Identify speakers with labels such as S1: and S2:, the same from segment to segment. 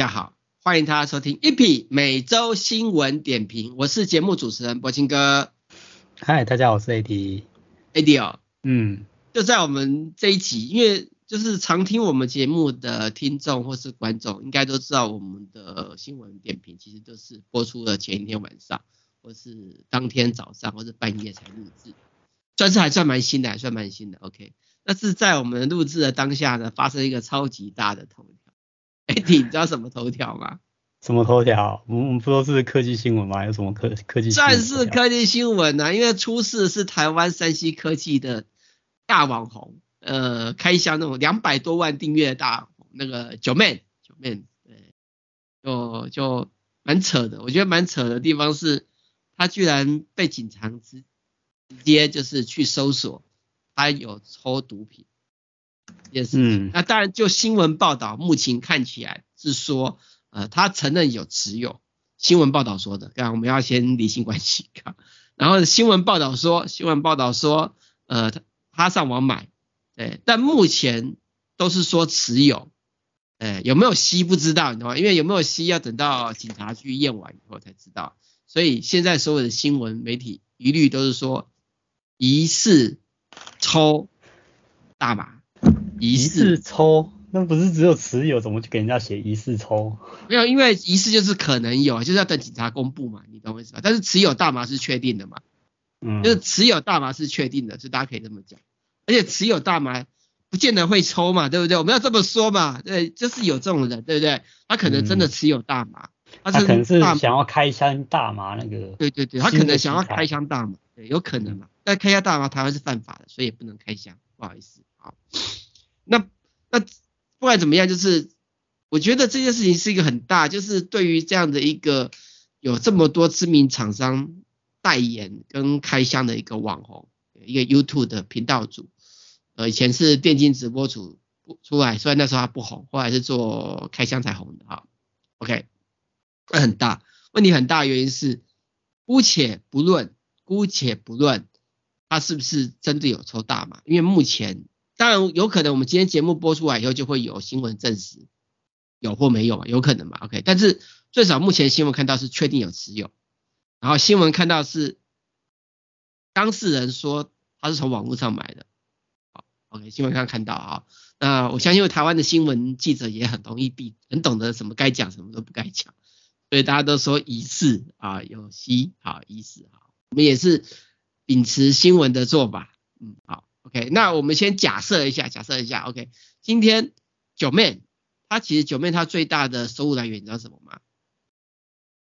S1: 哎，大家好，欢迎大家收听 EP 每周新闻点评，我是节目主持人柏青哥。
S2: 嗨，大家好，我是 AD，AD
S1: 哦，嗯，就在我们这一集，因为就是常听我们节目的听众或是观众，应该都知道我们的新闻点评其实都是播出了前一天晚上，或是当天早上，或是半夜才录制，算是还算蛮新的，还算蛮新的。OK，那是在我们录制的当下呢，发生一个超级大的头条。AD，你知道什么头条吗？
S2: 什么头条？我们不都是科技新闻吗？有什么科科技新闻？
S1: 算是科技新闻呐、啊，因为出事是台湾山西科技的大网红，呃，开箱那种两百多万订阅的大那个 Joeman，Joeman，对，就就蛮扯的。我觉得蛮扯的地方是，他居然被警察直直接就是去搜索，他有抽毒品。也是，嗯，那当然，就新闻报道，目前看起来是说，呃，他承认有持有。新闻报道说的，刚刚我们要先理性关系。然后新闻报道说，新闻报道说，呃，他他上网买，对，但目前都是说持有，呃，有没有吸不知道，你知道吗？因为有没有吸要等到警察去验完以后才知道。所以现在所有的新闻媒体一律都是说，疑似抽大麻。
S2: 疑似抽，那不是只有持有，怎么去给人家写疑似抽？
S1: 没有，因为疑似就是可能有，就是要等警察公布嘛，你懂我意思吧？但是持有大麻是确定的嘛，嗯，就是持有大麻是确定的，所以大家可以这么讲。而且持有大麻不见得会抽嘛，对不对？我们要这么说嘛，对，就是有这种人，对不对？他可能真的持有大麻，
S2: 嗯、他，是可能是想要开箱大麻那个，
S1: 对对对，他可能想要开箱大麻，对，有可能嘛。嗯、但开箱大麻台湾是犯法的，所以也不能开箱，不好意思，好。那那不管怎么样，就是我觉得这件事情是一个很大，就是对于这样的一个有这么多知名厂商代言跟开箱的一个网红，一个 YouTube 的频道主，呃，以前是电竞直播主出来，虽然那时候他不红，后来是做开箱才红的哈。OK，那很大，问题很大原因是，姑且不论，姑且不论他是不是真的有抽大麻，因为目前。当然有可能，我们今天节目播出来以后，就会有新闻证实有或没有嘛，有可能嘛，OK。但是最少目前新闻看到是确定有持有，然后新闻看到是当事人说他是从网络上买的，好，OK。新闻上看到啊，那我相信台湾的新闻记者也很容易避，很懂得什么该讲，什么都不该讲，所以大家都说疑似啊有吸，好疑似好，我们也是秉持新闻的做法，嗯，好。OK，那我们先假设一下，假设一下，OK，今天 Joeman，他其实 Joeman 他最大的收入来源你知道什么吗？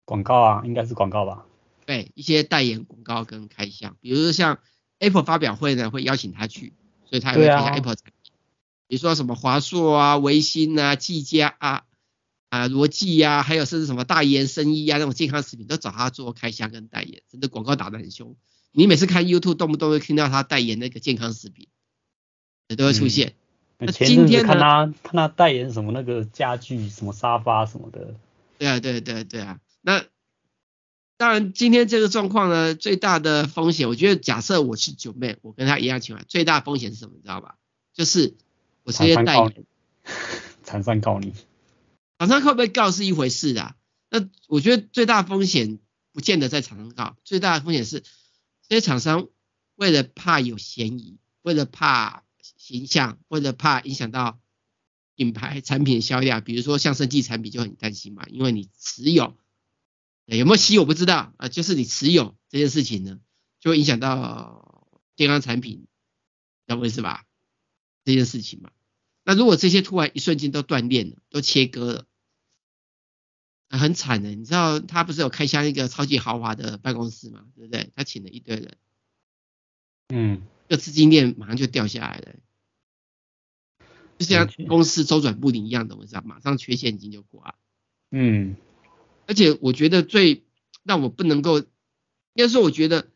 S2: 广告啊，应该是广告吧？
S1: 对，一些代言广告跟开箱，比如说像 Apple 发表会呢，会邀请他去，所以他也会开箱 Apple 产品，啊、比如说什么华硕啊、微星啊、技嘉啊、啊罗技呀，还有甚至什么大研生医啊那种健康食品，都找他做开箱跟代言，真的广告打得很凶。你每次看 YouTube，动不动会听到他代言那个健康食品，也都会出现。
S2: 嗯、那今天看他看他代言什么那个家具，什么沙发什么的。
S1: 对啊，对对对啊。那当然，今天这个状况呢，最大的风险，我觉得假设我是 Joeman，我跟他一样情况，最大风险是什么？你知道吧？就是我直接代言。
S2: 厂商告你。
S1: 厂商会不会告是一回事的、啊。那我觉得最大风险不见得在厂商告，最大的风险是。这些厂商为了怕有嫌疑，为了怕形象，为了怕影响到品牌产品销量，比如说像生技产品就很担心嘛，因为你持有有没有吸我不知道啊，就是你持有这件事情呢，就会影响到健康产品，懂我意思吧？这件事情嘛，那如果这些突然一瞬间都断裂了，都切割了。很惨的，你知道他不是有开箱一个超级豪华的办公室吗？对不对？他请了一堆人，嗯，这资金链马上就掉下来了，就像公司周转不灵一样的，我知道，马上缺现金就挂。嗯，而且我觉得最让我不能够，应该说我觉得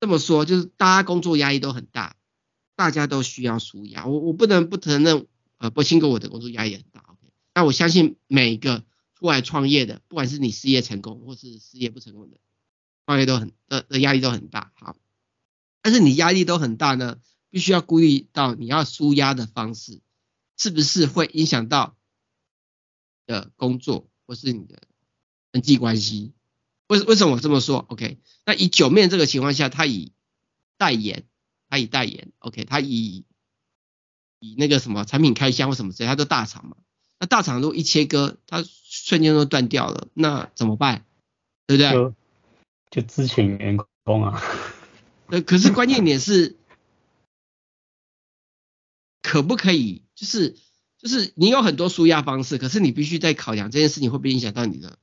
S1: 这么说，就是大家工作压力都很大，大家都需要舒压。我我不能不承认，呃，柏青哥我的工作压力很大。OK，那我相信每一个。出来创业的，不管是你事业成功或是事业不成功的，创业都很的的压力都很大，好，但是你压力都很大呢，必须要顾虑到你要舒压的方式，是不是会影响到的工作或是你的人际关系。为为什么我这么说？OK，那以九面这个情况下，他以代言，他以代言，OK，他以以那个什么产品开箱或什么之类，他都大厂嘛。那大厂如果一切割，他瞬间都断掉了，那怎么办？对不对？
S2: 就就资遣员工啊。
S1: 呃，可是关键点是，可不可以？就是就是你有很多舒压方式，可是你必须在考量这件事情会不会影响到你的。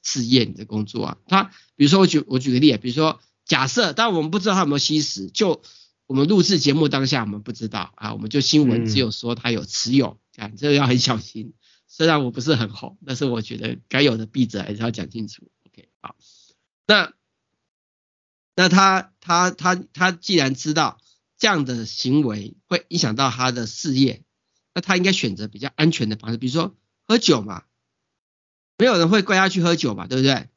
S1: 事业，你的工作啊，他比如说我举我举个例，比如说假设，但我们不知道他有没有吸食，就我们录制节目当下我们不知道啊，我们就新闻只有说他有持有，啊，这个要很小心。虽然我不是很红，但是我觉得该有的弊责还是要讲清楚。OK，好，那那他他他他既然知道这样的行为会影响到他的事业，那他应该选择比较安全的方式，比如说喝酒嘛。没有人会怪他去喝酒嘛，对不对？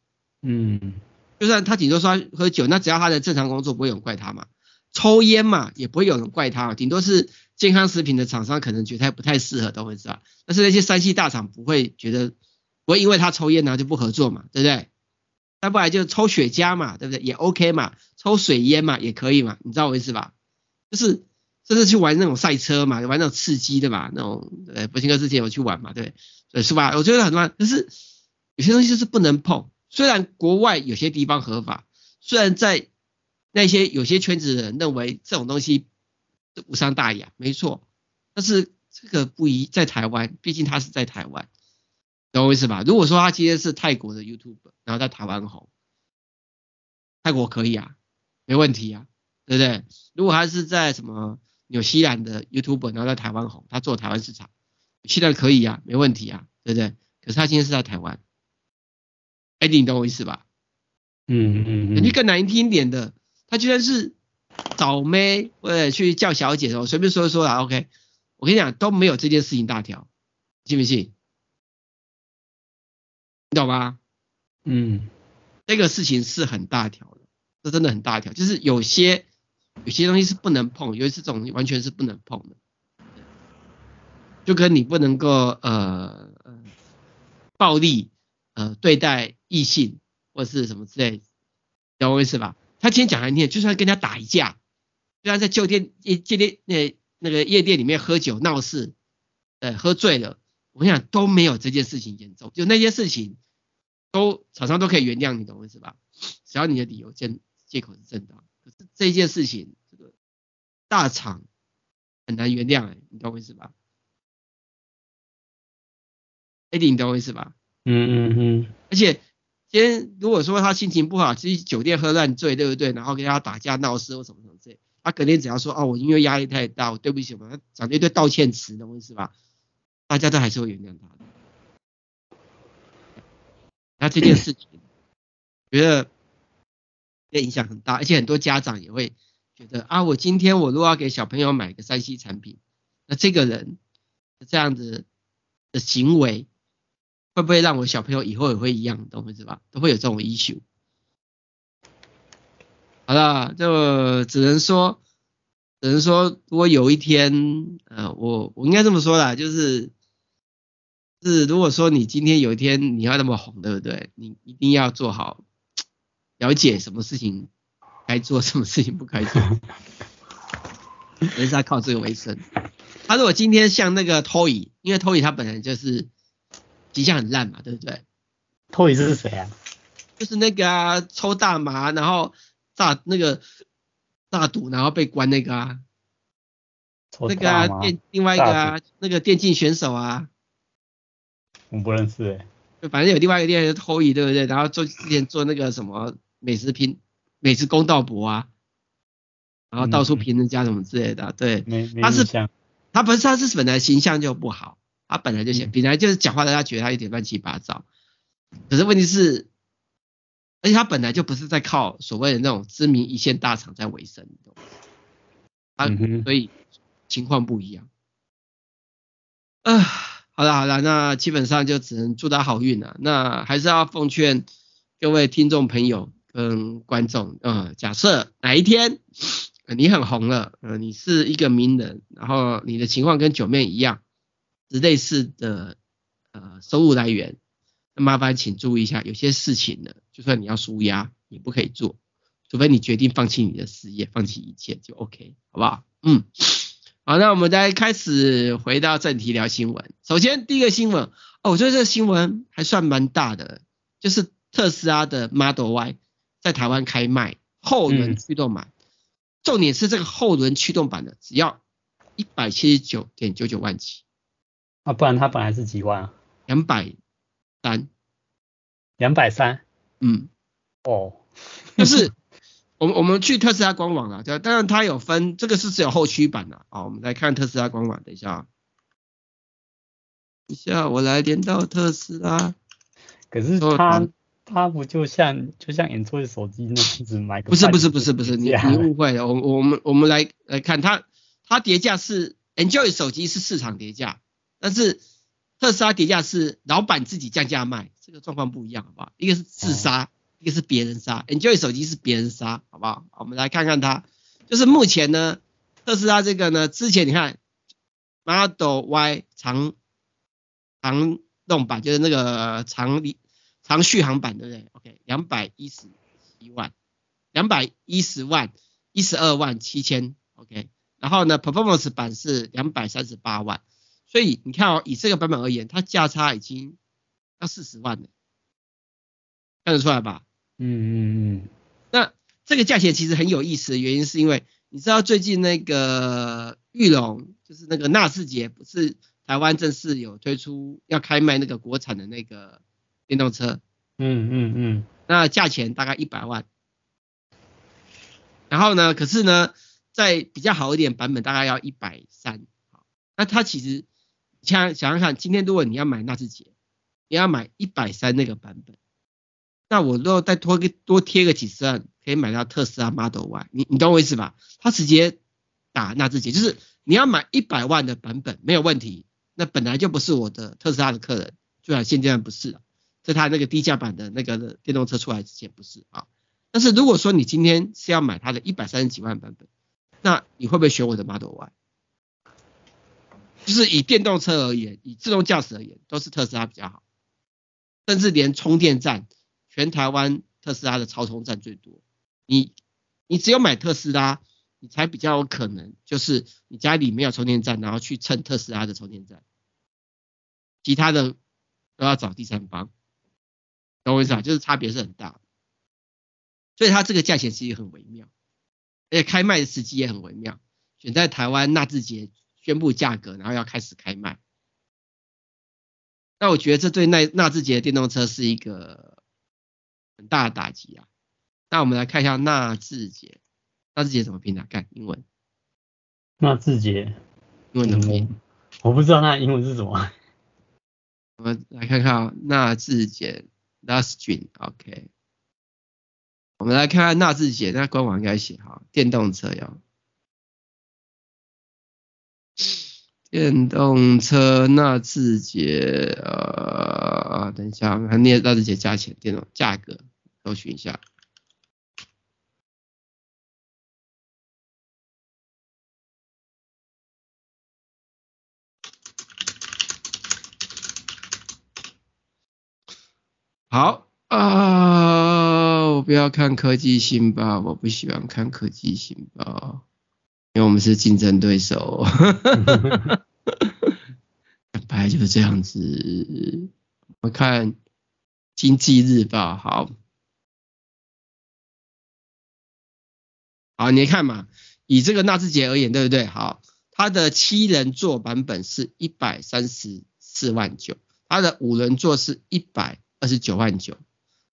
S2: 嗯，
S1: 就算他顶多说喝酒，那只要他的正常工作，不会有人怪他嘛。抽烟嘛，也不会有人怪他，顶多是健康食品的厂商可能觉得他不太适合，都会知道。但是那些三 C 大厂不会觉得，不会因为他抽烟然后就不合作嘛，对不对？再不然就抽雪茄嘛，对不对？也 OK 嘛，抽水烟嘛也可以嘛，你知道我意思吧？就是就是去玩那种赛车嘛，玩那种刺激的嘛，那种呃，博兴哥之前有去玩嘛，对，对是吧？我觉得很乱，但是。有些东西就是不能碰，虽然国外有些地方合法，虽然在那些有些圈子的人认为这种东西无伤大雅，没错，但是这个不宜在台湾，毕竟他是在台湾，懂我意思吧？如果说他今天是泰国的 YouTube，然后在台湾红，泰国可以啊，没问题啊，对不对？如果他是在什么纽西兰的 YouTube，然后在台湾红，他做台湾市场，现在可以啊，没问题啊，对不对？可是他今天是在台湾。哎，你懂我意思吧？
S2: 嗯嗯嗯。
S1: 你更难听一点的，他居然是找妹或者去叫小姐的，我随便说一说啦，OK。我跟你讲，都没有这件事情大条，信不信？你懂吗？
S2: 嗯，
S1: 这个事情是很大条的，这真的很大条，就是有些有些东西是不能碰，有些这种完全是不能碰的，就跟你不能够呃呃暴力。呃，对待异性或是什么之类，懂我意思吧？他今天讲来听，就算跟人家打一架，就算在酒店夜夜店那那个夜店里面喝酒闹事，呃，喝醉了，我跟你讲都没有这件事情严重，就那些事情都厂商都可以原谅你，懂我意思吧？只要你的理由借借口是正当。可是这件事情，这个大厂很难原谅，哎，你懂我意思吧？Eddie，你懂我意思吧？
S2: 嗯嗯嗯，
S1: 而且今天如果说他心情不好，去酒店喝烂醉，对不对？然后跟他打架闹事或什么什么之类，他肯定只要说哦，我因为压力太大，我对不起嘛，他讲了一堆道歉词，懂我意思吧？大家都还是会原谅他的。那这件事情，觉得影响很大，而且很多家长也会觉得啊，我今天我如果要给小朋友买个三 C 产品，那这个人这样子的行为。会不会让我小朋友以后也会一样，懂我意思吧？都会有这种 issue。好了，就只能说，只能说，如果有一天，呃，我我应该这么说啦，就是，是如果说你今天有一天你要那么红，对不对？你一定要做好了解什么事情该做，什么事情不该做，人是要靠这个为生。他如果今天像那个 Toy，因为 Toy 他本来就是。形象很烂嘛，对不对？
S2: 托伊是谁啊？
S1: 就是那个啊，抽大麻然后大那个大赌然后被关那个啊，那个啊电另外一个啊那个电竞选手啊，
S2: 我不认识哎。
S1: 就反正有另外一个电竞托伊对不对？然后做之前做那个什么美食拼美食公道博啊，然后到处评论家什么之类的，嗯、对，他是他不是他是本来形象就不好。他本来就想，本来就是讲话，大家觉得他有点乱七八糟。可是问题是，而且他本来就不是在靠所谓的那种知名一线大厂在维生，啊所以情况不一样。啊，好了好了，那基本上就只能祝他好运了。那还是要奉劝各位听众朋友跟观众，呃，假设哪一天你很红了，呃，你是一个名人，然后你的情况跟九妹一样。是类似的呃收入来源，那麻烦请注意一下，有些事情呢，就算你要舒压，你不可以做，除非你决定放弃你的事业，放弃一切就 OK，好不好？嗯，好，那我们再开始回到正题聊新闻。首先第一个新闻，哦，我觉得这个新闻还算蛮大的，就是特斯拉的 Model Y 在台湾开卖后轮驱动版，嗯、重点是这个后轮驱动版的只要一百七十九点九九万起，
S2: 啊，不然它本来是几万啊？
S1: 两百三，
S2: 两百三，
S1: 嗯，
S2: 哦，
S1: 就是。我们我们去特斯拉官网了，对，当然它有分，这个是只有后驱版的，啊，我们来看特斯拉官网，等一下，等一下我来连到特斯拉，
S2: 可是它它不就像就像 Android 手机那样子买个，
S1: 不是不是不是不是，你你误会了，我我们我们来来看它它叠价是 Android 手机是市场叠价，但是特斯拉跌价是老板自己降价卖，这个状况不一样，好不好？一个是自杀。哦一个是别人杀，Enjoy 手机是别人杀，好不好？我们来看看它，就是目前呢，特斯拉这个呢，之前你看 Model Y 长长动版，就是那个长长续航版，对不对？OK，两百一十一万，两百一十万，一十二万七千，OK，然后呢，Performance 版是两百三十八万，所以你看哦，以这个版本而言，它价差已经要四十万了，看得出来吧？
S2: 嗯嗯嗯，
S1: 那这个价钱其实很有意思的原因是因为你知道最近那个裕隆就是那个纳智捷不是台湾正式有推出要开卖那个国产的那个电动车，
S2: 嗯嗯嗯，
S1: 那价钱大概一百万，然后呢，可是呢，在比较好一点版本大概要一百三，好，那它其实想想想看，今天如果你要买纳智捷，你要买一百三那个版本。那我如果再多个多贴个几十万，可以买到特斯拉 Model Y，你你懂我意思吧？他直接打纳智捷，就是你要买一百万的版本没有问题。那本来就不是我的特斯拉的客人，就然现阶段不是了，在他那个低价版的那个电动车出来之前不是啊。但是如果说你今天是要买它的一百三十几万版本，那你会不会选我的 Model Y？就是以电动车而言，以自动驾驶而言，都是特斯拉比较好，甚至连充电站。全台湾特斯拉的超充站最多，你你只有买特斯拉，你才比较有可能，就是你家里没有充电站，然后去蹭特斯拉的充电站，其他的都要找第三方，懂我意思啊？就是差别是很大，所以它这个价钱其实很微妙，而且开卖的时机也很微妙，选在台湾纳智捷宣布价格，然后要开始开卖，那我觉得这对纳纳智捷的电动车是一个。很大的打击啊！那我们来看一下纳智捷，纳智捷怎么拼的？看英文。
S2: 纳智捷，
S1: 英文怎么拼？
S2: 我不知道那英文是什么。
S1: 我们来看看啊，纳智捷，Latching，OK。我们来看看纳智捷，那官网应该写好，电动车要。电动车纳智捷，呃，等一下，我看纳智捷价钱，电动价格。搜寻一下。好啊，我不要看科技新报，我不喜欢看科技新报，因为我们是竞争对手。本来就是这样子。我看经济日报，好。好，你看嘛，以这个纳智捷而言，对不对？好，它的七人座版本是一百三十四万九，它的五人座是一百二十九万九，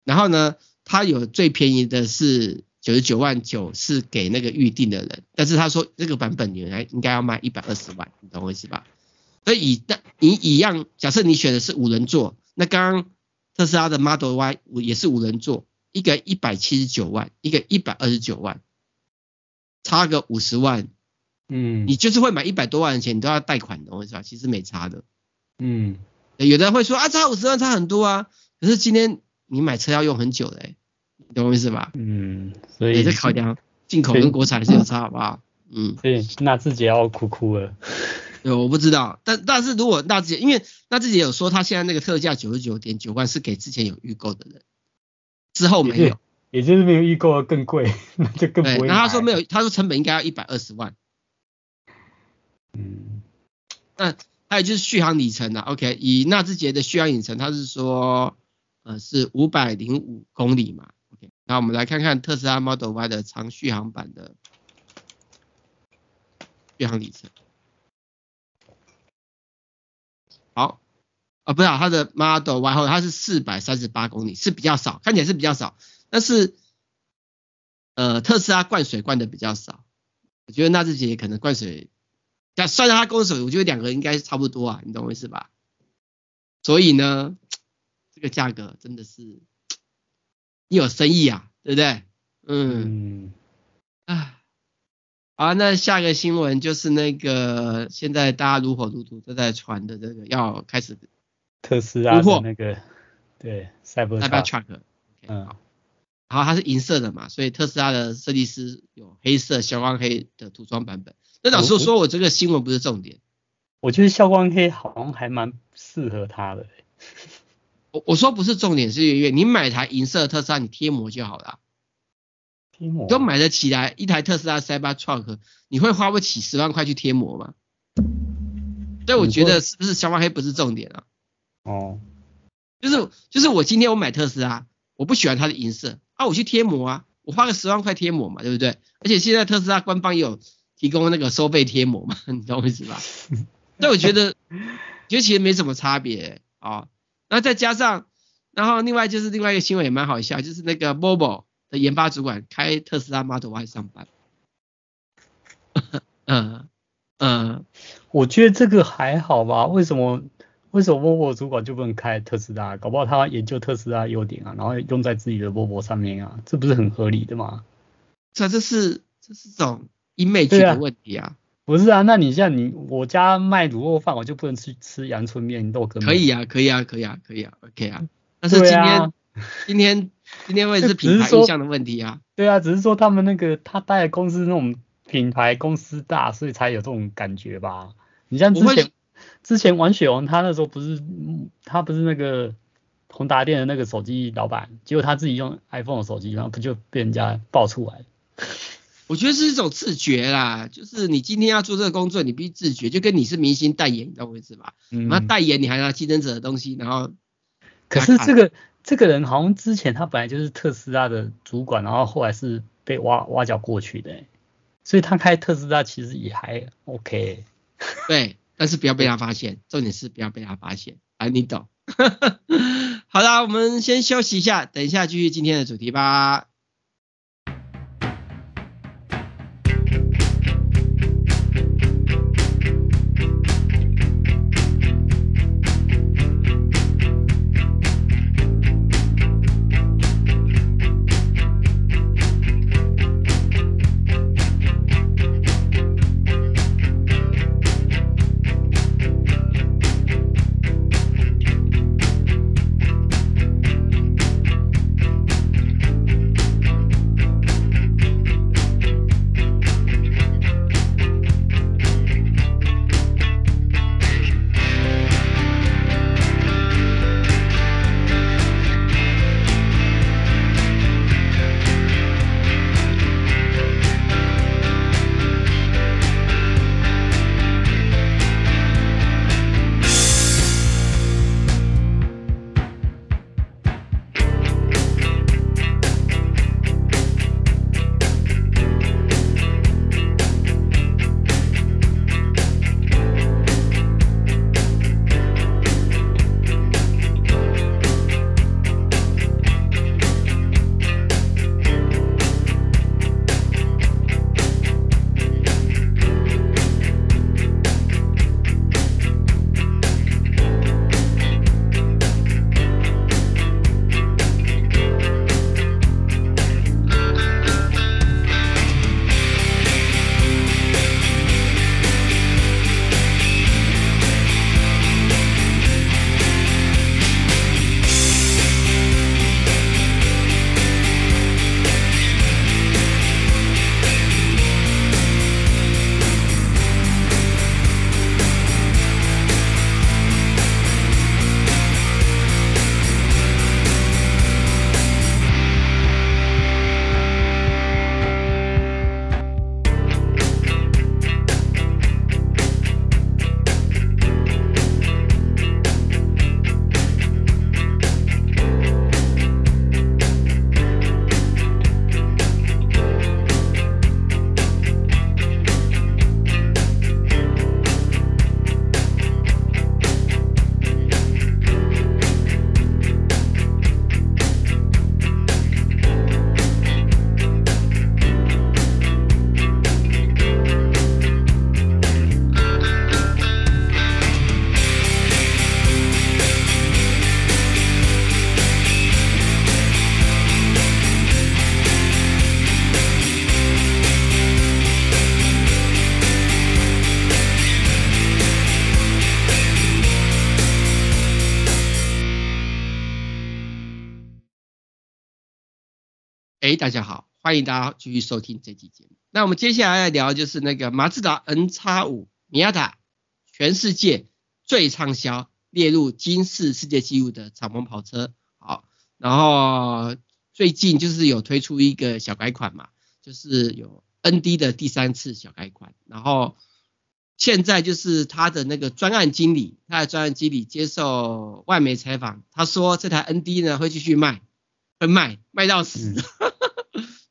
S1: 然后呢，它有最便宜的是九十九万九，是给那个预定的人，但是他说这个版本原来应该要卖一百二十万，你懂我意思吧？所以以那你一样，假设你选的是五人座，那刚刚特斯拉的 Model Y 也是五人座，一个一百七十九万，一个一百二十九万。差个五十万，
S2: 嗯，
S1: 你就是会买一百多万的钱，你都要贷款的，我意思吧，其实没差的，
S2: 嗯，
S1: 有的人会说啊，差五十万差很多啊，可是今天你买车要用很久嘞，你懂我意思吧？
S2: 嗯，所以
S1: 也是考量进口跟国产是有差，好不好？嗯，
S2: 所以纳智捷要哭哭了，
S1: 对，我不知道，但但是如果纳智捷，因为纳智捷有说他现在那个特价九十九点九万是给之前有预购的人，之后没有，
S2: 也就是没有预购的更贵，那就更不会。
S1: 那他说没有，他说成本应该要一百二十万。
S2: 嗯，
S1: 那还有就是续航里程啊，OK，以纳智捷的续航里程，他是说呃是五百零五公里嘛那我们来看看特斯拉 Model Y 的长续航版的续航里程。好，啊，不是啊，它的 Model Y 后它是四百三十八公里，是比较少，看起来是比较少，但是呃特斯拉灌水灌的比较少，我觉得纳智捷可能灌水，但算上它灌水，我觉得两个应该是差不多啊，你懂我意思吧？所以呢，这个价格真的是你有生意啊，对不对？嗯，啊、嗯。好，那下个新闻就是那个现在大家如火如荼都在传的这个要开始
S2: 特斯拉的那个对 Cybertruck，
S1: 嗯，好，它是银色的嘛，所以特斯拉的设计师有黑色消光黑的涂装版本。那老师说，我这个新闻不是重点，
S2: 我觉得消光黑好像还蛮适合它的。
S1: 我我说不是重点，是因为你买台银色的特斯拉，你贴膜就好了。你都买得起来一台特斯拉 Cybertruck，你会花不起十万块去贴膜吗？所以我觉得是不是消光黑不是重点啊？
S2: 哦，
S1: 就是就是我今天我买特斯拉，我不喜欢它的银色啊，我去贴膜啊，我花个十万块贴膜嘛，对不对？而且现在特斯拉官方也有提供那个收费贴膜嘛，你懂我意思吧？所以我觉得，觉得其实没什么差别啊。那再加上，然后另外就是另外一个新闻也蛮好笑，就是那个 Volvo 的研发主管开特斯拉 Model Y 上班，嗯嗯，
S2: 我觉得这个还好吧？为什么为什么 Volvo 主管就不能开特斯拉？搞不好他研究特斯拉优点啊，然后用在自己的 Volvo 上面啊，这不是很合理的吗？
S1: 这这是这是种 image 的问题啊。
S2: 不是啊，那你像你我家卖卤肉饭，我就不能去吃阳春面豆羹？
S1: 可以啊，可以啊，可以啊，可以啊，OK 啊。但是今天今天。今天会是品牌印象的问题啊。
S2: 对啊，只是说他们那个他带的公司那种品牌公司大，所以才有这种感觉吧。你像之前之前王雪红他那时候不是他不是那个宏达店的那个手机老板，结果他自己用 iPhone 的手机，然后不就被人家爆出来？
S1: 我觉得是一种自觉啦，就是你今天要做这个工作，你必须自觉，就跟你是明星代言，你知道我意思吧？嗯。那代言你还拿竞争者的东西，然后
S2: 可是这个。这个人好像之前他本来就是特斯拉的主管，然后后来是被挖挖角过去的，所以他开特斯拉其实也还 OK。
S1: 对，但是不要被他发现，重点是不要被他发现，啊，你懂。好啦，我们先休息一下，等一下继续今天的主题吧。大家好，欢迎大家继续收听这期节目。那我们接下来要聊就是那个马自达 NX5 Miata，全世界最畅销，列入金氏世界纪录的敞篷跑车。好，然后最近就是有推出一个小改款嘛，就是有 ND 的第三次小改款。然后现在就是他的那个专案经理，他的专案经理接受外媒采访，他说这台 ND 呢会继续卖。会卖卖到死，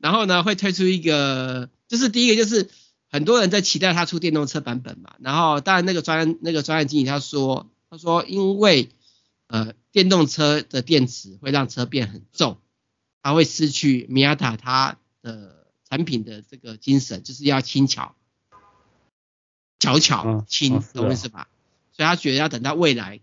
S1: 然后呢会推出一个，就是第一个就是很多人在期待他出电动车版本嘛，然后当然那个专那个专案经理他说他说因为呃电动车的电池会让车变很重，他会失去 Miata 它的产品的这个精神，就是要轻巧，巧巧轻，懂我意思吧？所以他觉得要等到未来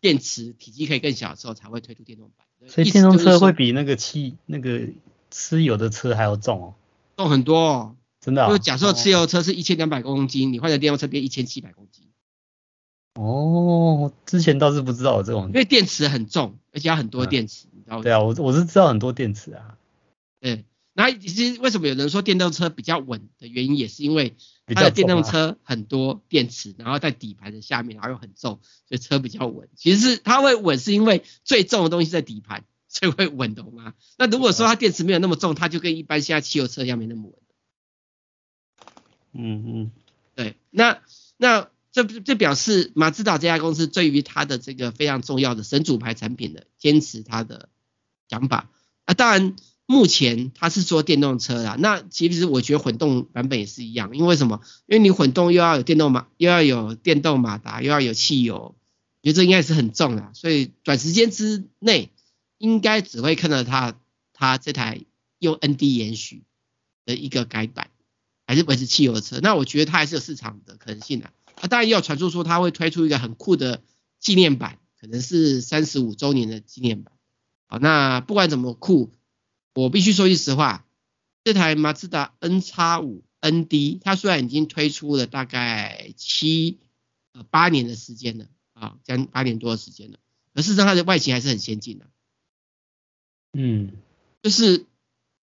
S1: 电池体积可以更小的时候才会推出电动版。
S2: 所以电动车会比那个汽那个吃油的车还要重哦，
S1: 重很多哦，
S2: 真的、哦。
S1: 就假设汽油车是一千两百公斤，你换成电动车变一千七百公斤。
S2: 哦，之前倒是不知道有这种，
S1: 因为电池很重，而且要很多电池，嗯、你知道吗？
S2: 对啊，我我是知道很多电池啊。
S1: 对，那其实为什么有人说电动车比较稳的原因，也是因为它的电动车很多电池，然后在底盘的下面，然后又很重，所以车比较稳。其实是它会稳，是因为最重的东西在底盘，所以会稳，懂吗？那如果说它电池没有那么重，它就跟一般现在汽油车一样没那么稳。
S2: 嗯嗯，
S1: 对，那那这这表示马自达这家公司对于它的这个非常重要的神主牌产品的坚持它的想法啊，当然。目前它是做电动车啦，那其实我觉得混动版本也是一样，因为什么？因为你混动又要有电动马，又要有电动马达，又要有汽油，我觉得这应该是很重啦，所以短时间之内应该只会看到它它这台用 ND 延续的一个改版，还是维持汽油车。那我觉得它还是有市场的可能性的。啊，当然也有传出说它会推出一个很酷的纪念版，可能是三十五周年的纪念版。好，那不管怎么酷。我必须说句实话，这台马自达 NX5 ND，它虽然已经推出了大概七呃八年的时间了啊，将近八年多的时间了，而事实上它的外形还是很先进的。
S2: 嗯，
S1: 就是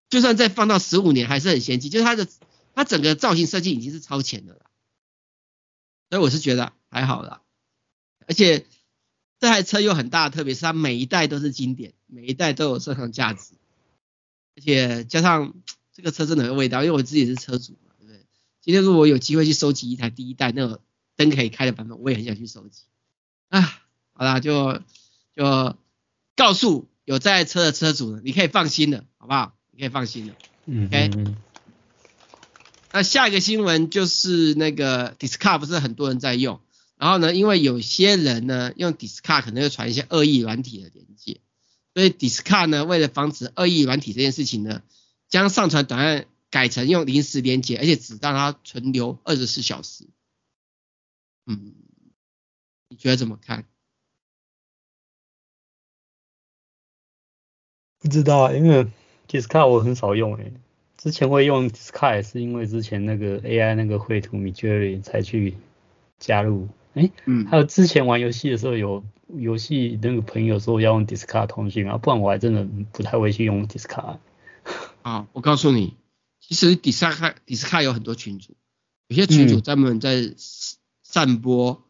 S1: 就算再放到十五年还是很先进，就是它的它整个造型设计已经是超前的了，所以我是觉得还好啦，而且这台车又很大，特别是它每一代都是经典，每一代都有收藏价值。而且加上这个车真的有味道，因为我自己是车主嘛，对不对？今天如果有机会去收集一台第一代那个灯可以开的版本，我也很想去收集。啊，好啦，就就告诉有在车的车主呢，你可以放心了，好不好？你可以放心了。
S2: 嗯，OK。
S1: 那下一个新闻就是那个 Discar 不是很多人在用，然后呢，因为有些人呢用 Discar 可能会传一些恶意软体的连接。所以 Discar 呢，为了防止恶意软体这件事情呢，将上传档案改成用临时连接，而且只让它存留二十四小时。嗯，你觉得怎么看？
S2: 不知道啊，因为 Discard 我很少用诶。之前会用 Discard 是因为之前那个 AI 那个绘图 Midjourney 才去加入。哎，嗯，还有之前玩游戏的时候有。游戏那个朋友说要用 Discord 通讯啊，不然我还真的不太会去用 Discord。
S1: 啊，我告诉你，其实 Discord Discord 有很多群组，有些群组专门在散播、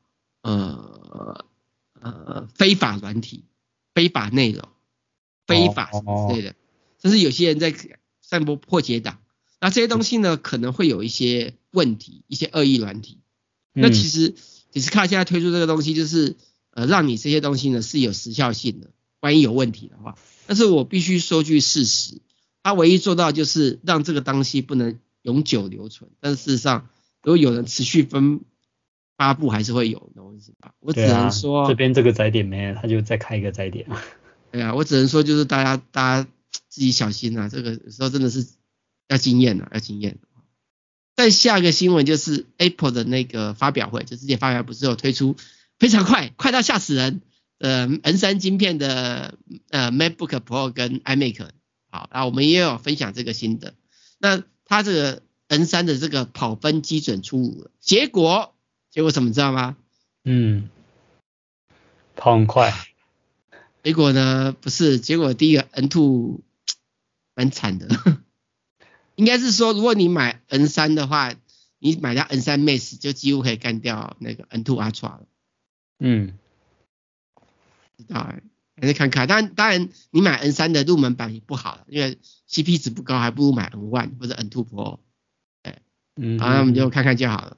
S1: 嗯、呃呃非法软体、非法内容、非法什么之类的，甚、哦、至、哦、有些人在散播破解党。那这些东西呢，可能会有一些问题，一些恶意软体。嗯、那其实 Discord 现在推出这个东西就是。呃，让你这些东西呢是有时效性的，万一有问题的话，但是我必须说句事实，它唯一做到就是让这个东西不能永久留存，但是事实上，如果有人持续分发布，还是会有，的我意思吧？我只能说，
S2: 啊、这边这个载点没了，他就再开一个载点。
S1: 对啊，我只能说就是大家大家自己小心啊，这个有时候真的是要经验啊，要经验。再下一个新闻就是 Apple 的那个发表会，就之前发表不是有推出。非常快，快到吓死人。呃，M3 晶片的呃 MacBook Pro 跟 iMac，好，那我们也有分享这个新的。那它这个 M3 的这个跑分基准出炉了，结果结果什么知道吗？
S2: 嗯，跑很快。
S1: 结果呢不是，结果第一个 N two 蛮惨的。应该是说，如果你买 N 三的话，你买到 N 三 Max 就几乎可以干掉那个 N two Ultra 了。
S2: 嗯，
S1: 知道哎，还是看看。当然，当然你买 N 三的入门版也不好，因为 CP 值不高，还不如买 N one 或者 N two Pro。哎，嗯，好，那我们就看看就好了。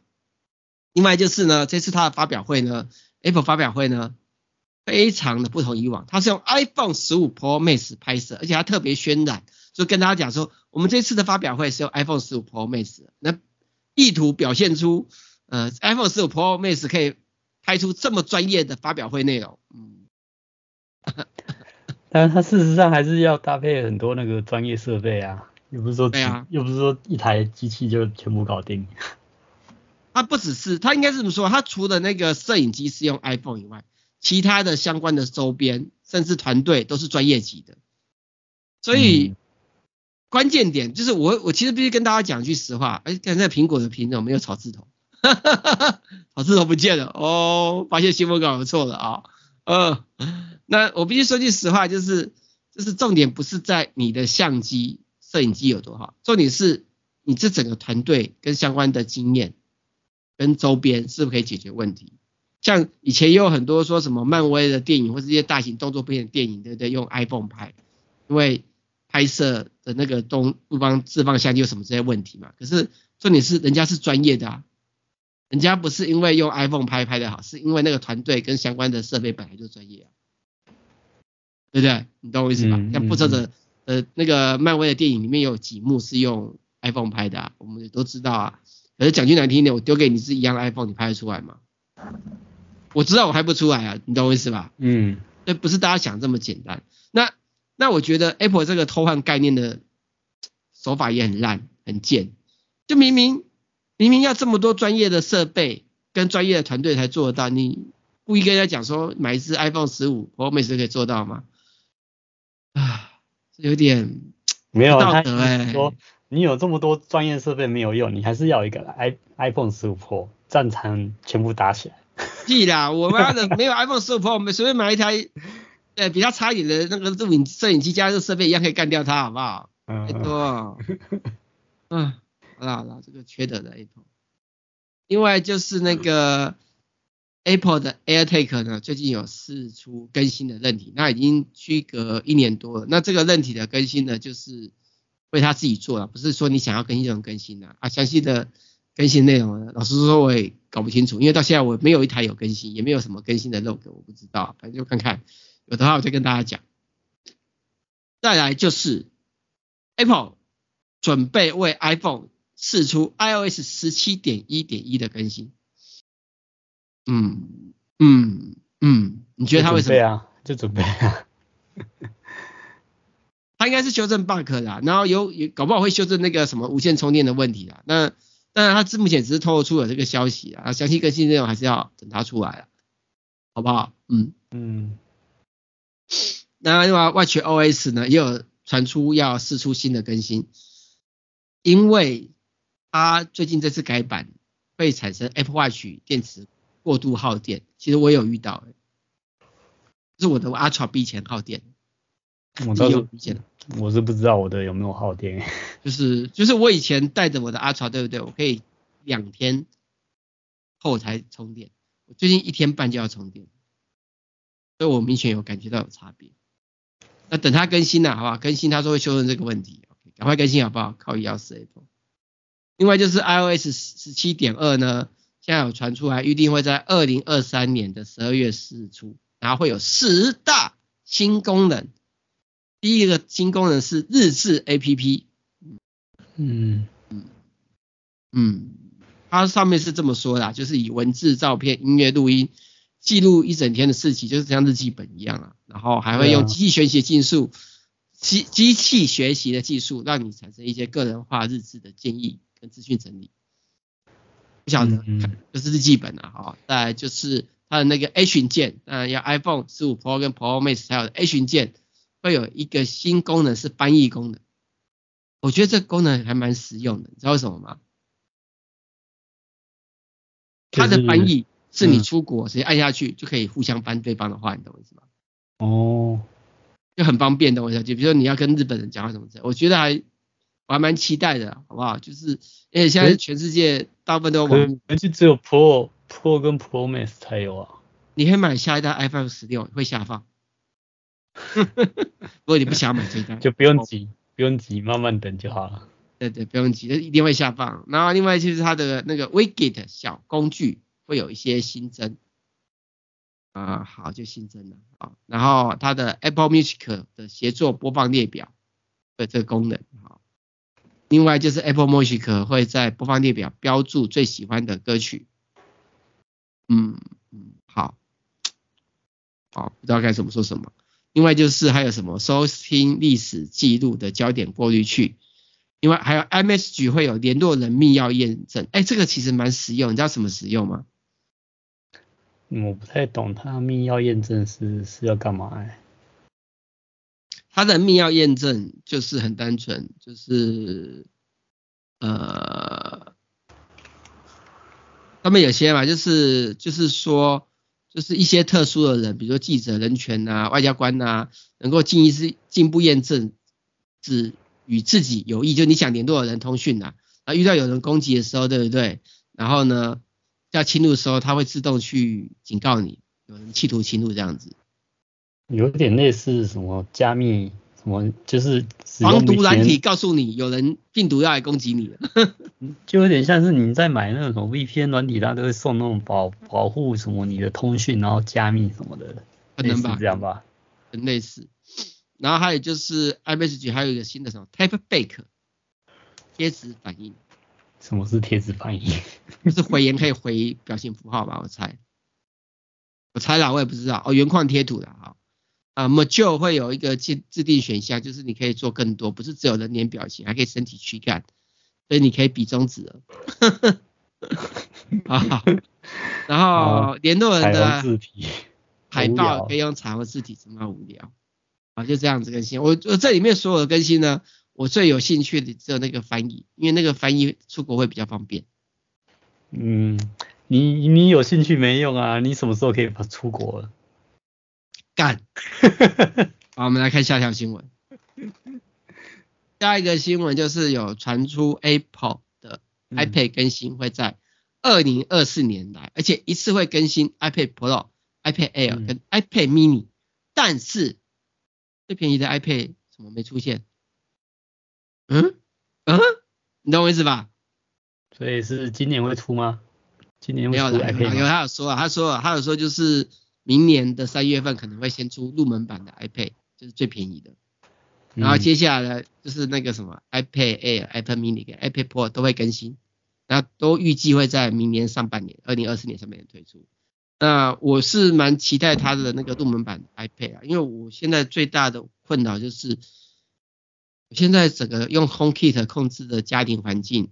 S1: 另外就是呢，这次它的发表会呢，Apple 发表会呢，非常的不同以往，它是用 iPhone 十五 Pro Max 拍摄，而且它特别渲染，就跟大家讲说，我们这次的发表会是用 iPhone 十五 Pro Max，那意图表现出，呃，iPhone 十五 Pro Max 可以拍出这么专业的发表会内容，嗯，
S2: 但是它事实上还是要搭配很多那个专业设备啊，又不是说，对啊，又不是说一台机器就全部搞定。
S1: 它不只是，它应该是这么说，它除了那个摄影机是用 iPhone 以外，其他的相关的周边甚至团队都是专业级的，所以。嗯关键点就是我，我其实必须跟大家讲一句实话，哎，看这苹果的品种没有草字头？哈哈哈哈，草字头不见了哦，发现新闻稿有错了啊，呃，那我必须说句实话，就是，就是重点不是在你的相机、摄影机有多好，重点是你这整个团队跟相关的经验跟周边是不是可以解决问题？像以前也有很多说什么漫威的电影或是一些大型动作片的电影，对不对？用 iPhone 拍，因为。拍摄的那个东不方置放相机有什么这些问题嘛？可是重点是人家是专业的啊，人家不是因为用 iPhone 拍拍的好，是因为那个团队跟相关的设备本来就专业啊，对不对？你懂我意思吧？嗯嗯、像复仇者呃那个漫威的电影里面有几幕是用 iPhone 拍的啊，我们也都知道啊。可是讲句难听点，我丢给你是一样的 iPhone，你拍得出来吗？我知道我拍不出来啊，你懂我意思吧？嗯，这不是大家想这么简单。那那我觉得 Apple 这个偷换概念的手法也很烂，很贱。就明明明明要这么多专业的设备跟专业的团队才做得到，你故意跟人家讲说买一支 iPhone 十五，Pro Max 可以做到吗？啊，有点
S2: 没有道德哎。说你有这么多专业设备没有用，你还是要一个 i iPhone 十五 Pro，战场全部打起来。
S1: 屁啦，我妈的没有 iPhone 十五 Pro，我们随便买一台。对，比较差一点的那个录影摄影机加这设备一样可以干掉它，好不好？嗯，太多。嗯，好了好了，这个缺德的 Apple。另外就是那个 Apple 的 AirTag 呢，最近有释出更新的韧体，那已经区隔一年多了。那这个韧体的更新呢，就是为他自己做了，不是说你想要更新就能更新的啊。详细的更新内容呢，老实说我也搞不清楚，因为到现在我没有一台有更新，也没有什么更新的 logo，我不知道，反正就看看。有的话我再跟大家讲，再来就是 Apple 准备为 iPhone 试出 iOS 十七点一点一的更新。嗯嗯嗯，你觉得他为什么？
S2: 准备啊，就准备啊。
S1: 他应该是修正 bug 的，然后有有搞不好会修正那个什么无线充电的问题啦。那当然，他目前只是透露出了这个消息啊，详细更新内容还是要等他出来了，好不好？嗯嗯。那另外，Watch OS 呢也有传出要试出新的更新，因为它最近这次改版会产生 Apple Watch 电池过度耗电。其实我有遇到，是我的 Ultra 比以前耗电。
S2: 我倒是我是不知道我的有没有耗电。
S1: 就是就是我以前带着我的 Ultra 对不对？我可以两天后才充电，我最近一天半就要充电，所以我明显有感觉到有差别。那等它更新了，好不好？更新它说会修正这个问题，OK，赶快更新好不好？靠一四 Apple。另外就是 iOS 十七点二呢，现在有传出来，预定会在二零二三年的十二月四日出，然后会有十大新功能。第一个新功能是日志 APP，嗯嗯。嗯，它上面是这么说的，就是以文字、照片、音乐、录音。记录一整天的事情，就是像日记本一样啊，然后还会用机器学习技术，机机器学习的技术，让你产生一些个人化日志的建议跟资讯整理。不晓得，就是日记本啊，好，再来就是它的那个群键，嗯，要 iPhone 十五 Pro 跟 Pro Max 才有的群键，会有一个新功能是翻译功能，我觉得这个功能还蛮实用的，你知道为什么吗？它的翻译。是你出国，直接按下去就可以互相翻对方的话，你懂我意思吗？
S2: 哦，
S1: 就很方便的，我想就比如说你要跟日本人讲话什么之类，我觉得还我还蛮期待的，好不好？就是因为现在全世界大部分都网，
S2: 而且只有 Pro Pro 跟 Pro Max 才有啊。
S1: 你可以买下一代 iPhone 十六会下放，不过你不想买这一单，
S2: 就不用急，不用急，慢慢等就好了。
S1: 对对，不用急，一定会下放。然后另外就是它的那个 Widget 小工具会有一些新增，啊、呃，好就新增了啊。然后它的 Apple Music 的协作播放列表的这个功能，好。另外就是 Apple Music 会在播放列表标注最喜欢的歌曲，嗯嗯，好，好，不知道该怎么说什么。另外就是还有什么收听历史记录的焦点过滤器。另外还有 iMessage 会有联络人密钥验证，哎，这个其实蛮实用，你知道什么实用吗？
S2: 我不太懂，它密钥验证是是要干嘛？哎，
S1: 它的密钥验证就是很单纯，就是呃，他们有些嘛，就是就是说，就是一些特殊的人，比如说记者、人权啊、外交官啊，能够进一次进一步验证只。与自己有意，就你想联络的人通讯啊，啊，遇到有人攻击的时候，对不对？然后呢，要侵入的时候，它会自动去警告你，有人企图侵入这样子。
S2: 有点类似什么加密什么，就是
S1: 防毒软体告诉你有人病毒要来攻击你了，
S2: 就有点像是你在买那种 VPN 软体，它都会送那种保保护什么你的通讯，然后加密什么的，可能吧，这样吧，
S1: 很类似。然后还有就是 iMessage 还有一个新的什么 Type Back 贴纸反应。
S2: 什么是贴纸反应？
S1: 就是回言可以回表情符号吧？我猜，我猜啦，我也不知道哦。原矿贴图的哈啊，Majo 会有一个制制定选项，就是你可以做更多，不是只有人脸表情，还可以身体躯干，所以你可以比中指了。好，然后联络人的海报可以用彩虹字体，这么无聊。啊，就这样子更新。我我这里面所有的更新呢，我最有兴趣的只有那个翻译，因为那个翻译出国会比较方便。
S2: 嗯，你你有兴趣没用啊？你什么时候可以出国了？
S1: 干。好，我们来看下条新闻。下一个新闻就是有传出 Apple 的 iPad 更新会在二零二四年来，而且一次会更新 iPad Pro、iPad Air 跟 iPad Mini，但是。最便宜的 iPad 怎么没出现？嗯嗯，你懂我意思吧？
S2: 所以是今年会出吗？今年会出 iPad？
S1: 有他有说啊，他说啊，他有说就是明年的三月份可能会先出入门版的 iPad，就是最便宜的。然后接下来就是那个什么 iPad Air、iPad Mini 跟 iPad Pro 都会更新，然后都预计会在明年上半年，二零二四年上半年推出。那我是蛮期待它的那个入门版 iPad 啊，因为我现在最大的困扰就是，我现在整个用 HomeKit 控制的家庭环境，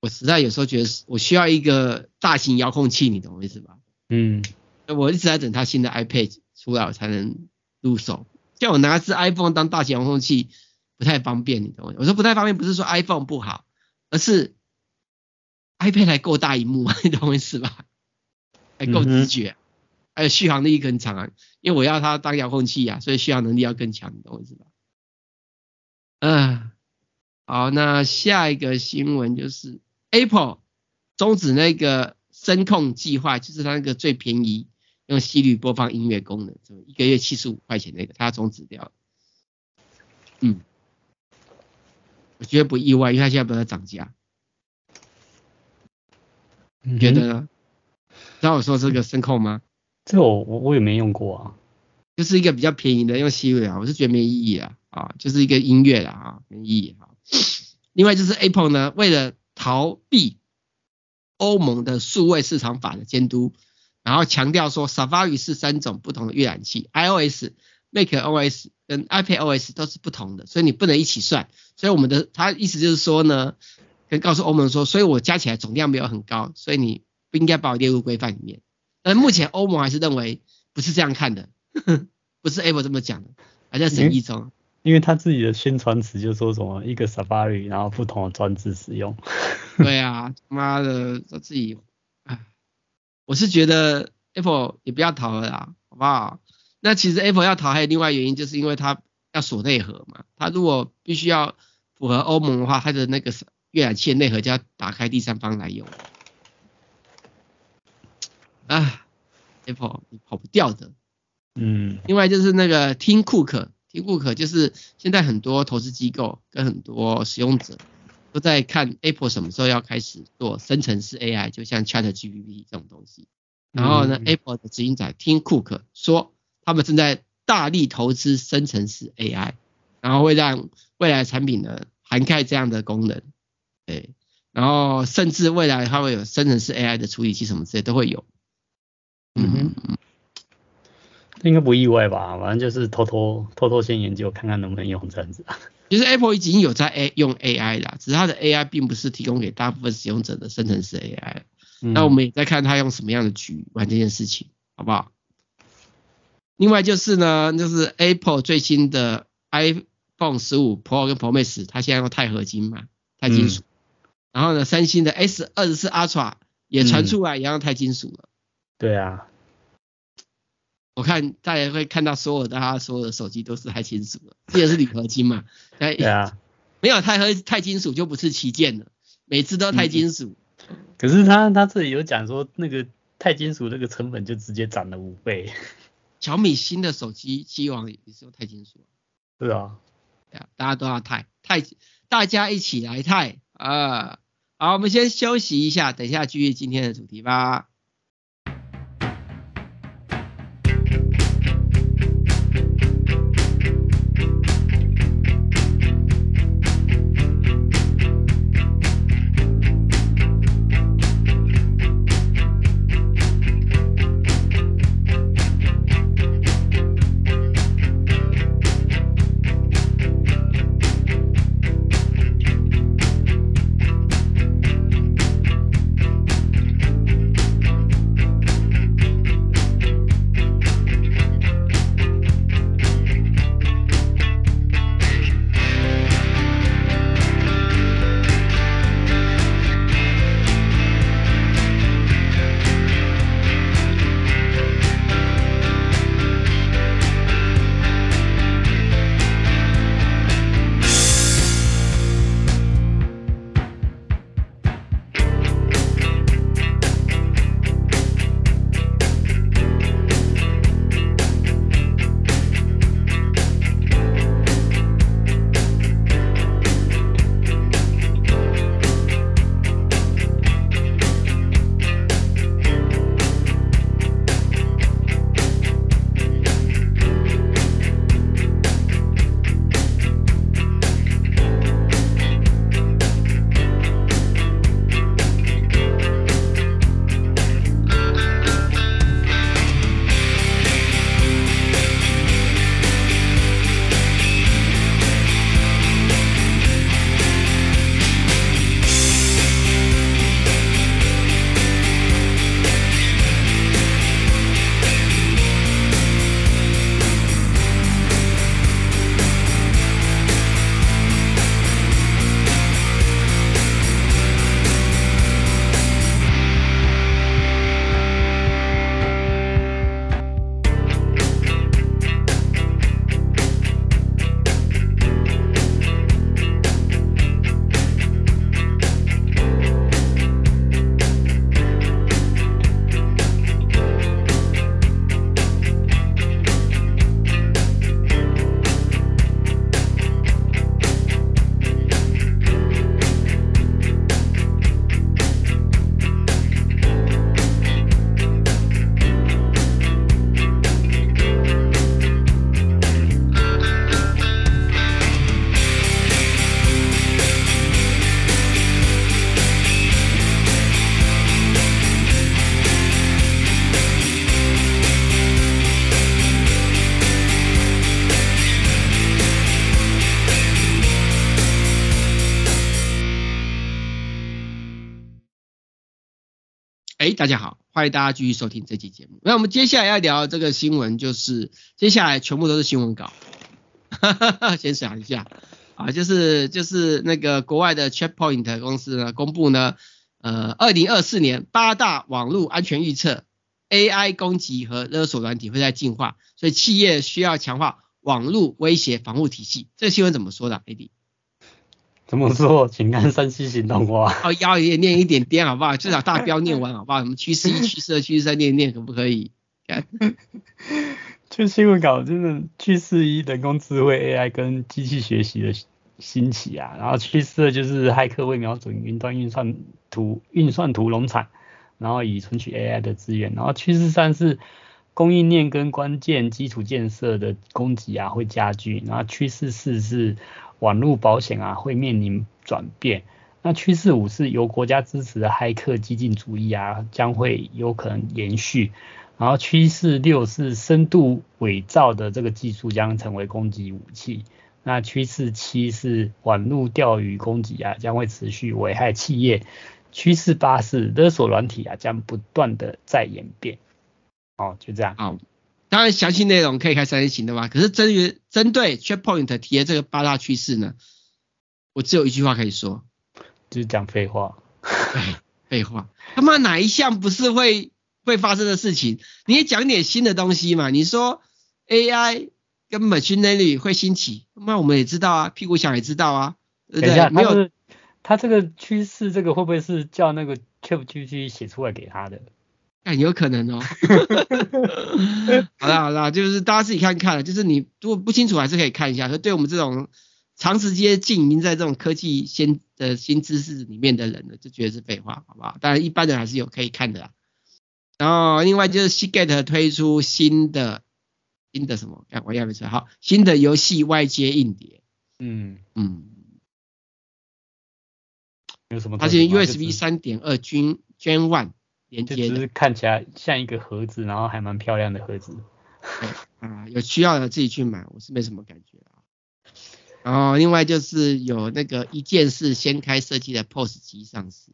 S1: 我实在有时候觉得我需要一个大型遥控器，你懂我意思吧？
S2: 嗯，
S1: 我一直在等它新的 iPad 出来，我才能入手。叫我拿一支 iPhone 当大型遥控器不太方便，你懂我？我说不太方便，不是说 iPhone 不好，而是 iPad 还够大一幕，你懂我意思吧？还够直觉，还有续航力更长啊！因为我要它当遥控器啊，所以续航能力要更强，你懂我意思吧？嗯，好，那下一个新闻就是 Apple 终止那个声控计划，就是它那个最便宜用 Siri 播放音乐功能，一个月七十五块钱那个，它终止掉了。嗯，我觉得不意外，因为它现在不在涨价。你觉得呢？知道我说这个声控吗？
S2: 这个我我我也没用过啊，
S1: 就是一个比较便宜的用 Siri 啊，我是觉得没意义啊，啊，就是一个音乐啦啊，没意义啊。另外就是 Apple 呢，为了逃避欧盟的数位市场法的监督，然后强调说 Safari 是三种不同的阅览器，iOS、macOS 跟 iPadOS 都是不同的，所以你不能一起算。所以我们的他意思就是说呢，跟告诉欧盟说，所以我加起来总量没有很高，所以你。不应该把我列入规范里面，但目前欧盟还是认为不是这样看的，呵 呵不是 Apple 这么讲的，还在审议中。
S2: 因为他自己的宣传词就说什么一个 Safari，然后不同的装置使用。
S1: 对啊，妈的，他自己，哎，我是觉得 Apple 也不要逃了啦，好不好？那其实 Apple 要逃还有另外原因，就是因为它要锁内核嘛。它如果必须要符合欧盟的话，它的那个阅览器的内核就要打开第三方来用。啊，Apple 你跑不掉的。嗯。另外就是那个 Tim Cook，Tim Cook 就是现在很多投资机构跟很多使用者都在看 Apple 什么时候要开始做生成式 AI，就像 ChatGPT 这种东西。然后呢、嗯、，Apple 的执行长 Tim Cook 说。他们正在大力投资生成式 AI，然后会让未来产品呢涵盖这样的功能，对，然后甚至未来它会有生成式 AI 的处理器什么之类都会有。嗯哼，
S2: 应该不意外吧？反正就是偷偷偷偷先研究看看能不能用这样子。
S1: 其实 Apple 已经有在 A 用 AI 啦，只是它的 AI 并不是提供给大部分使用者的生成式 AI。那我们也在看它用什么样的局玩这件事情，好不好？另外就是呢，就是 Apple 最新的 iPhone 十五 Pro 跟 Pro Max，它现在用钛合金嘛，钛金属。嗯、然后呢，三星的 S 二十四 Ultra 也传出来也要用钛金属了、嗯。对啊，我看大家会看到所有的他所有的手机都是钛金属的，这也是铝合金嘛。对啊，没有钛和钛金属就不是旗舰了，每次都钛金属、
S2: 嗯。可是他他这里有讲说，那个钛金属那个成本就直接涨了五倍。
S1: 小米新的手机机王也是用钛金属，
S2: 对啊，
S1: 对啊，大家都要钛，钛，大家一起来钛啊！好，我们先休息一下，等一下继续今天的主题吧。大家好，欢迎大家继续收听这期节目。那我们接下来要聊这个新闻，就是接下来全部都是新闻稿。先想一下啊，就是就是那个国外的 Checkpoint 公司呢公布呢，呃，二零二四年八大网络安全预测 AI 攻击和勒索软体会在进化，所以企业需要强化网络威胁防护体系。这个新闻怎么说的，AD？
S2: 怎么说？请看三 C 行动话。
S1: 哦，要也念一点点好不好？至少大标念完 好不好？什么趋势一、趋势二、趋势三念一念可不可以？看，
S2: 就新闻稿真的趋势一，人工智慧 AI 跟机器学习的兴起啊，然后趋势二就是骇客为瞄准云端运算图运算图农场，然后以存取 AI 的资源，然后趋势三是供应链跟关键基础建设的供给啊会加剧，然后趋势四是。网络保险啊会面临转变，那趋势五是由国家支持的黑客激进主义啊将会有可能延续，然后趋势六是深度伪造的这个技术将成为攻击武器，那趋势七是网络钓鱼攻击啊将会持续危害企业，趋势八是勒索软体啊将不断的在演变，哦就这
S1: 样。当然，详细内容可以开三人行的吧。可是针于针对 Checkpoint 提的这个八大趋势呢，我只有一句话可以说，
S2: 就是讲废话。
S1: 对，废话。他妈哪一项不是会会发生的事情？你也讲点新的东西嘛。你说 AI 跟 Machine Learning 会兴起，那我们也知道啊，屁股想也知道啊，对不对？没有，
S2: 他这个趋势，这个会不会是叫那个 ChatGPT 写出来给他的？
S1: 很有可能哦。好啦好啦，就是大家自己看看，就是你如果不清楚，还是可以看一下。所以对我们这种长时间浸淫在这种科技先的新知识里面的人呢，就觉得是废话，好不好？当然一般人还是有可以看的啦。然后另外就是 Seagate 推出新的新的什么？哎我要没错，好，新的游戏外接硬碟。嗯嗯。
S2: 有什么？
S1: 它是 USB 三点二 Gen Gen One。连接
S2: 就是看起来像一个盒子，然后还蛮漂亮的盒子。
S1: 啊，有需要的自己去买，我是没什么感觉啊。然后另外就是有那个一键式掀开设计的 POS 机上市，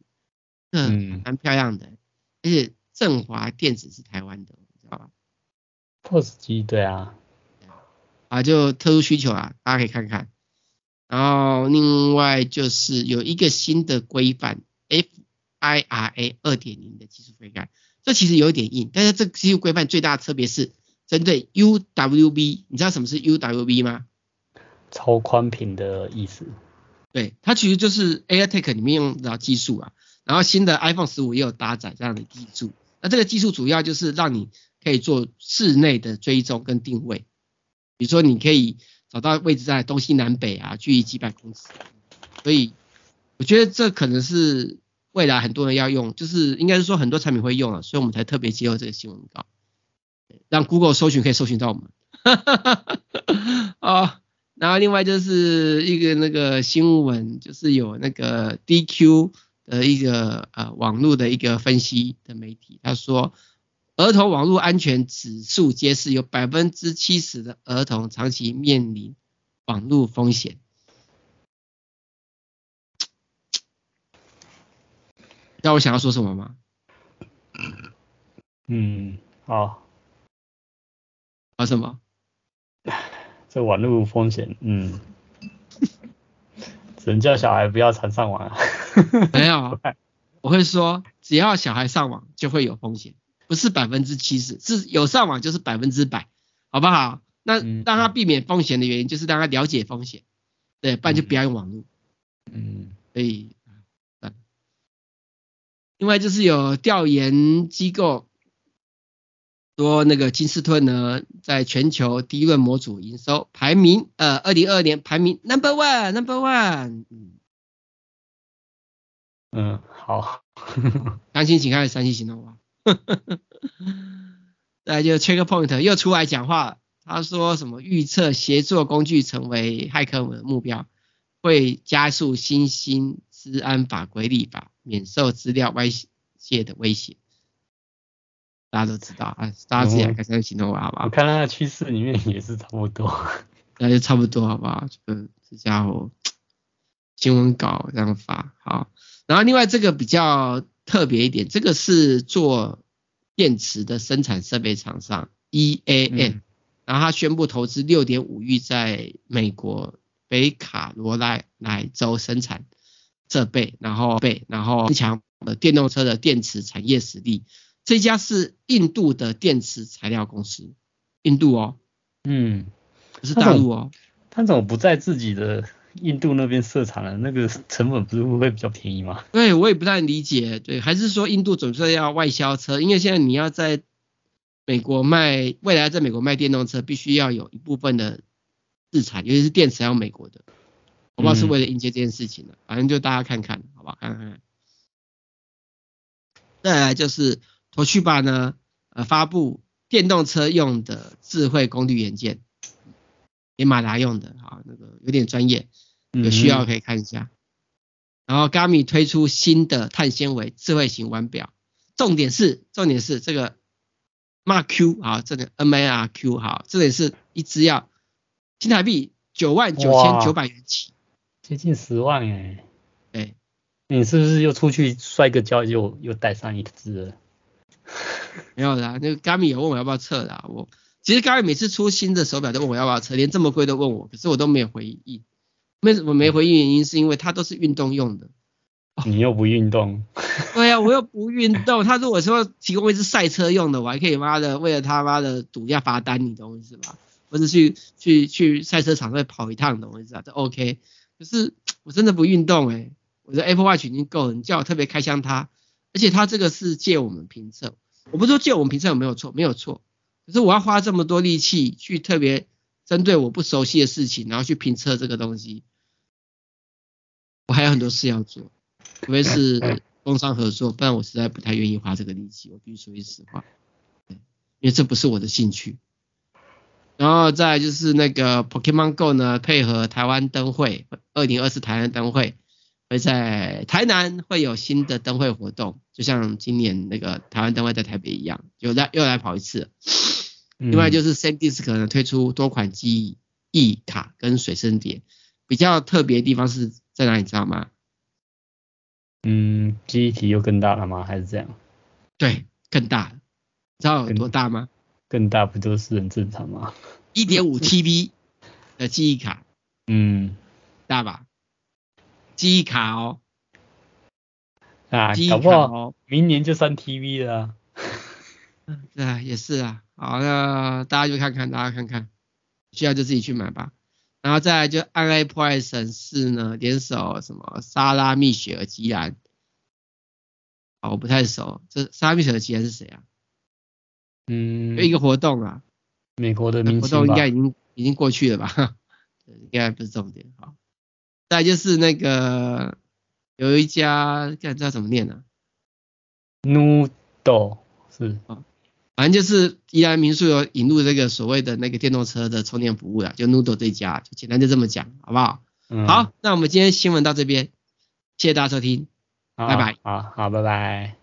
S1: 嗯，蛮漂亮的，而且振华电子是台湾的，你知道吧
S2: ？POS 机对啊，
S1: 啊就特殊需求啊，大家可以看看。然后另外就是有一个新的规范。IRA 二点零的技术规范，这其实有点硬，但是这技术规范最大的特别是针对 UWB，你知道什么是 UWB 吗？
S2: 超宽频的意思。
S1: 对，它其实就是 AirTag 里面用的技术啊，然后新的 iPhone 十五也有搭载这样的技术。那这个技术主要就是让你可以做室内的追踪跟定位，比如说你可以找到位置在东西南北啊，距离几百公尺。所以我觉得这可能是。未来很多人要用，就是应该是说很多产品会用了，所以我们才特别接受这个新闻稿，让 Google 搜寻可以搜寻到我们。啊，然后另外就是一个那个新闻，就是有那个 DQ 的一个呃网络的一个分析的媒体，他说儿童网络安全指数揭示，有百分之七十的儿童长期面临网络风险。知道我想要说什么吗？
S2: 嗯，好。
S1: 啊什么？
S2: 这网络风险，嗯，只能叫小孩不要常上网啊。
S1: 没有，我会说，只要小孩上网就会有风险，不是百分之七十，是有上网就是百分之百，好不好？那让他避免风险的原因就是让他了解风险，对，不然就不要用网络。嗯，所以。另外就是有调研机构说，那个金士顿呢，在全球第一轮模组营收排名，呃，二零二二年排名 number one number one。嗯，
S2: 嗯，好，
S1: 相信请看三星行动吧。再就 Checkpoint 又出来讲话，他说什么预测协作工具成为骇客们的目标，会加速新兴资安法规立法。免受资料外泄的威胁，大家都知道啊，大家自己来看这个行动好不好？
S2: 我看它的趋势里面也是差不多，
S1: 那就差不多好不好？这个这家伙新闻稿这样发好，然后另外这个比较特别一点，这个是做电池的生产设备厂商 EAM，嗯，然后他宣布投资六点五亿在美国北卡罗来纳州生产。设备，然后备，然后增强呃电动车的电池产业实力，这家是印度的电池材料公司，印度哦，
S2: 嗯，
S1: 不是大陆哦。
S2: 他怎么不在自己的印度那边设厂了？那个成本不是会比较便宜吗？
S1: 对，我也不太理解。对，还是说印度总是要外销车？因为现在你要在美国卖，未来在美国卖电动车，必须要有一部分的自产，尤其是电池要美国的。我不知道是为了迎接这件事情的，嗯、反正就大家看看，好吧，看看。再来就是东芝呢，呃，发布电动车用的智慧功率元件。给马达用的，哈，那个有点专业，有需要可以看一下。嗯、然后 Garmin 推出新的碳纤维智慧型腕表，重点是重点是这个 Mark Q 啊，这个 M A R Q 好，这里是一只要新台币九万九千九百元起，
S2: 接近十万哎。
S1: 对，
S2: 你是不是又出去摔个跤又又带上一只了？
S1: 没有啦，那个 Garmin 有问我要不要测啦，我。其实刚才每次出新的手表都问我要不要测，连这么贵都问我，可是我都没有回应。为什么没回应？原因是因为它都是运动用的。
S2: 你又不运动？
S1: 对呀、啊，我又不运动。他如果说提供一支赛车用的，我还可以妈的为了他妈的赌一下罚单，你懂我意思吧？或者去去去赛车场再跑一趟，懂我意思啊？这 OK。可是 我真的不运动诶、欸、我的 Apple Watch 已经够了，你叫我特别开箱它，而且它这个是借我们评测，我不是说借我们评测有没有错，没有错。可是我要花这么多力气去特别针对我不熟悉的事情，然后去评测这个东西，我还有很多事要做，除非是 工商合作，不然我实在不太愿意花这个力气。我必须说句实话，对，因为这不是我的兴趣。然后再就是那个 Pokemon Go 呢，配合台湾灯会，二零二四台湾灯会会在台南会有新的灯会活动，就像今年那个台湾灯会在台北一样，又来又来跑一次。另外就是 SanDisk 可能推出多款记忆卡跟随身碟，比较特别的地方是在哪里，你知道吗？
S2: 嗯，记忆体又更大了吗？还是这样？
S1: 对，更大。知道有多大吗？
S2: 更，大不就是很正常吗？
S1: 一点五 TB 的记忆卡，
S2: 嗯，
S1: 大吧？记忆卡哦，
S2: 啊，记忆卡哦，明年就三 TB 了啊。
S1: 嗯，对啊，也是啊。好，那大家就看看，大家看看，需要就自己去买吧。然后再来就暗黑破坏神四呢，联手什么莎拉蜜雪儿吉兰，好，我不太熟，这莎拉蜜雪儿吉兰是谁啊？
S2: 嗯，
S1: 一个活动啊，
S2: 美国的
S1: 活动应该已经已经过去了吧？应该不是重点。好，再就是那个有一家，不知道怎么念呢、啊
S2: ？Noodle 是啊。
S1: 反正就是宜兰民宿有引入这个所谓的那个电动车的充电服务了，就 Noodle 这家，就简单就这么讲，好不好？嗯。好，那我们今天新闻到这边，谢谢大家收听，拜拜。
S2: 好好，拜拜。